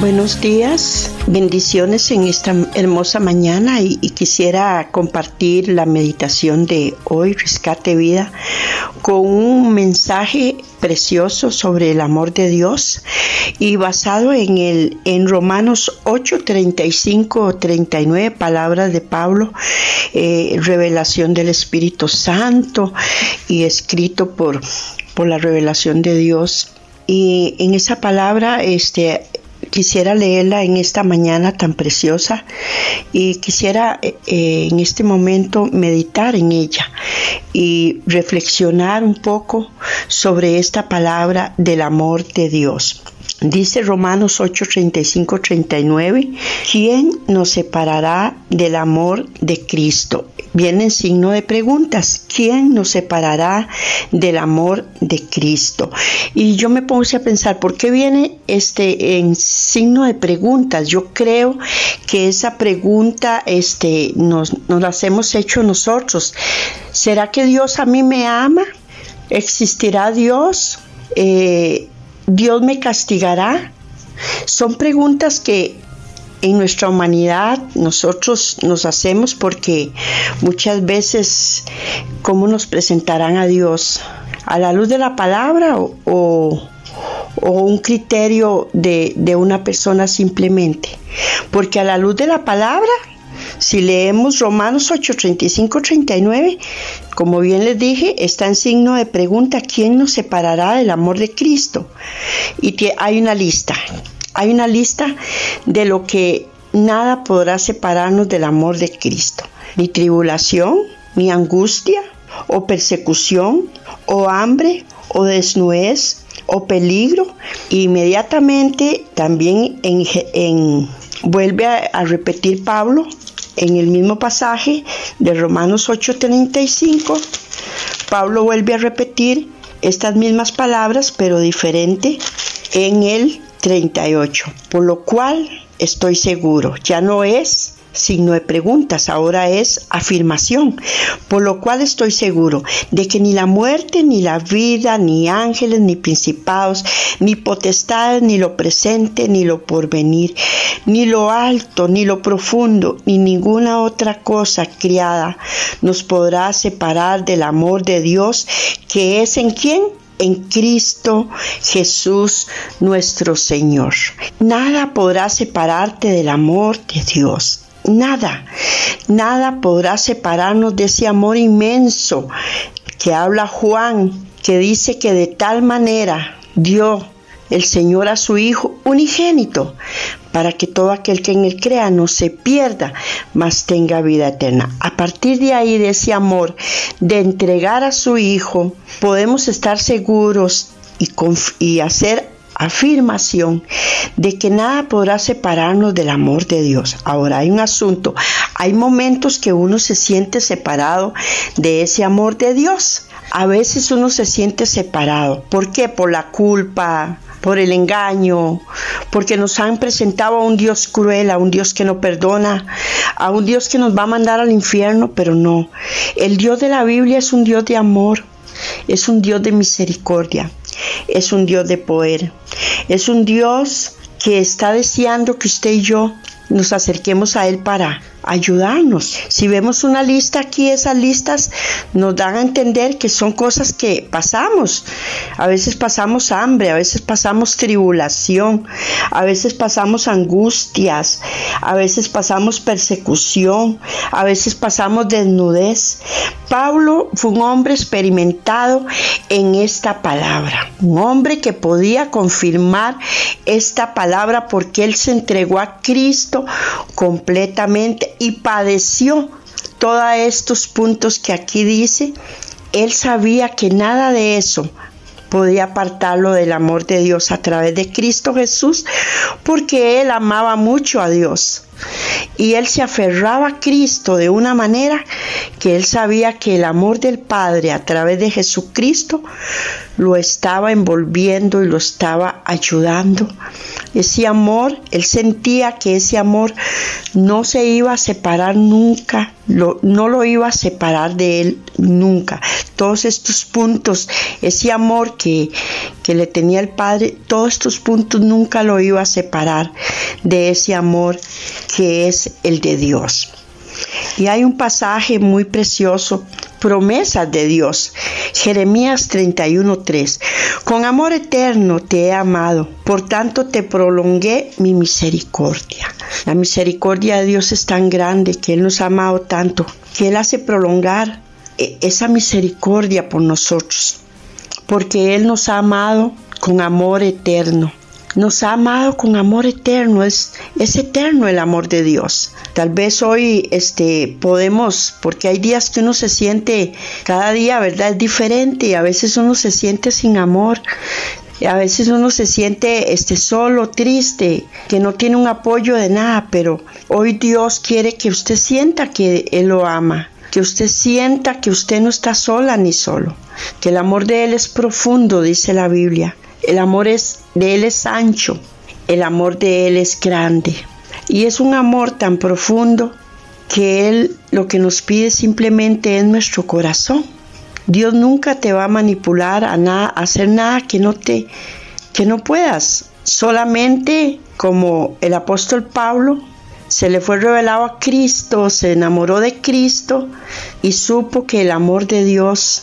Buenos días, bendiciones en esta hermosa mañana y, quisiera compartir la meditación de hoy, Rescate Vida, con un mensaje precioso sobre el amor de Dios y basado en el en Romanos 8 35 39 palabras de Pablo eh, revelación del Espíritu Santo y escrito por por la revelación de Dios. Y en esa palabra este quisiera leerla en esta mañana tan preciosa y quisiera eh, eh, en este momento meditar en ella y reflexionar un poco sobre esta palabra del amor de Dios. Dice Romanos 8, 35, 39, ¿quién nos separará del amor de Cristo? Viene en signo de preguntas, ¿quién nos separará del amor de Cristo? Y yo me puse a pensar, ¿por qué viene este en signo de preguntas? Yo creo que esa pregunta este, nos, nos la hemos hecho nosotros. ¿Será que Dios a mí me ama? ¿Existirá Dios? Eh, ¿Dios me castigará? Son preguntas que en nuestra humanidad nosotros nos hacemos porque muchas veces cómo nos presentarán a Dios a la luz de la palabra o, un criterio de, de una persona simplemente. Porque a la luz de la palabra si leemos Romanos 8, 35, 39, como bien les dije, está en signo de pregunta, ¿quién nos separará del amor de Cristo? Y hay una lista, hay una lista de lo que nada podrá separarnos del amor de Cristo. Ni tribulación, ni angustia, o persecución, o hambre, o desnudez, o peligro. Inmediatamente también en, vuelve a repetir Pablo en el mismo pasaje de Romanos 8:35, Pablo vuelve a repetir estas mismas palabras, pero diferente en el 38. Por lo cual estoy seguro, ya no es signo de preguntas, ahora es afirmación, por lo cual estoy seguro de que ni la muerte, ni la vida, ni ángeles, ni principados, ni potestades, ni lo presente, ni lo porvenir, ni lo alto, ni lo profundo, ni ninguna otra cosa criada nos podrá separar del amor de Dios que es en quien en Cristo Jesús nuestro Señor. Nada podrá separarte del amor de Dios. Nada, nada podrá separarnos de ese amor inmenso que habla Juan, que dice que de tal manera dio el Señor a su Hijo unigénito, para que todo aquel que en él crea no se pierda, mas tenga vida eterna. A partir de ahí, de ese amor, de entregar a su Hijo, podemos estar seguros y, y hacer afirmación de que nada podrá separarnos del amor de Dios. Ahora hay un asunto, hay momentos que uno se siente separado de ese amor de Dios. A veces uno se siente separado. ¿Por qué? Por la culpa, por el engaño, porque nos han presentado a un Dios cruel, a un Dios que no perdona, a un Dios que nos va a mandar al infierno, pero no. El Dios de la Biblia es un Dios de amor, es un Dios de misericordia, es un Dios de poder, es un Dios que está deseando que usted y yo nos acerquemos a Él para ayudarnos. Si vemos una lista aquí, esas listas nos dan a entender que son cosas que pasamos. A veces pasamos hambre, a veces pasamos tribulación, a veces pasamos angustias, a veces pasamos persecución, a veces pasamos desnudez. Pablo fue un hombre experimentado en esta palabra, un hombre que podía confirmar esta palabra porque él se entregó a Cristo completamente y padeció todos estos puntos que aquí dice. Él sabía que nada de eso podía apartarlo del amor de Dios a través de Cristo Jesús, porque él amaba mucho a Dios. Y él se aferraba a Cristo de una manera que él sabía que el amor del Padre a través de Jesucristo lo estaba envolviendo y lo estaba ayudando. Ese amor, él sentía que ese amor no se iba a separar nunca, no lo iba a separar de él nunca. Todos estos puntos, ese amor que, que le tenía el Padre, todos estos puntos nunca lo iba a separar de ese amor que es el de Dios. Y hay un pasaje muy precioso, promesas de Dios. Jeremías 31:3. Con amor eterno te he amado, por tanto te prolongué mi misericordia. La misericordia de Dios es tan grande que Él nos ha amado tanto, que Él hace prolongar e, esa misericordia por nosotros, porque Él nos ha amado con amor eterno nos ha amado con amor eterno, es, es eterno el amor de Dios. Tal vez hoy este, podemos, porque hay días que uno se siente, cada día, ¿verdad? Es diferente y a veces uno se siente sin amor. A veces uno se siente este solo, triste, que no tiene un apoyo de nada, pero hoy Dios quiere que usted sienta que Él lo ama, que usted sienta que usted no está sola ni solo, que el amor de Él es profundo, dice la Biblia, el amor de Él es ancho, el amor de Él es grande. Y es un amor tan profundo que Él lo que nos pide simplemente es nuestro corazón. Dios nunca te va a manipular a, nada, hacer nada que no te que no puedas. Solamente como el apóstol Pablo se le fue revelado a Cristo, se enamoró de Cristo y supo que el amor de Dios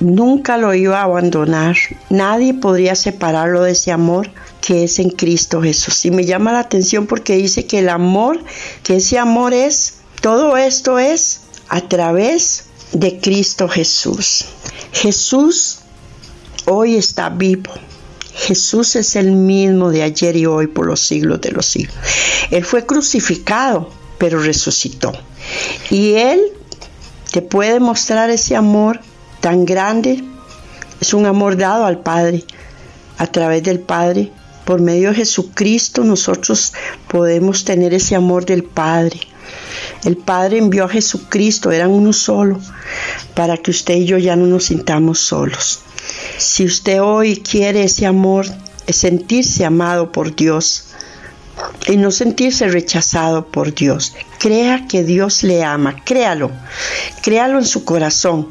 nunca lo iba a abandonar. Nadie podría separarlo de ese amor que es en Cristo Jesús. Y me llama la atención porque dice que el amor, que ese amor es, todo esto es a través de Cristo Jesús. Jesús hoy está vivo. Jesús es el mismo de ayer y hoy por los siglos de los siglos. Él fue crucificado, pero resucitó. Y Él te puede mostrar ese amor tan grande. Es un amor dado al Padre. A través del Padre, por medio de Jesucristo, nosotros podemos tener ese amor del Padre. El Padre envió a Jesucristo, eran uno solo, para que usted y yo ya no nos sintamos solos. Si usted hoy quiere ese amor, es sentirse amado por Dios, y no sentirse rechazado por Dios. Crea que Dios le ama, créalo, créalo en su corazón.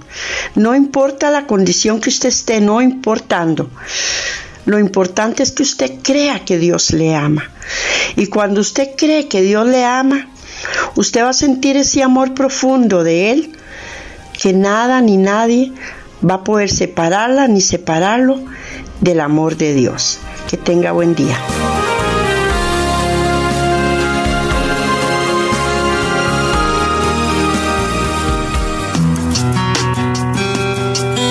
No importa la condición que usted esté, no importando. Lo importante es que usted crea que Dios le ama. Y cuando usted cree que Dios le ama, usted va a sentir ese amor profundo de Él, que nada ni nadie va a poder separarla ni separarlo del amor de Dios. Que tenga buen día.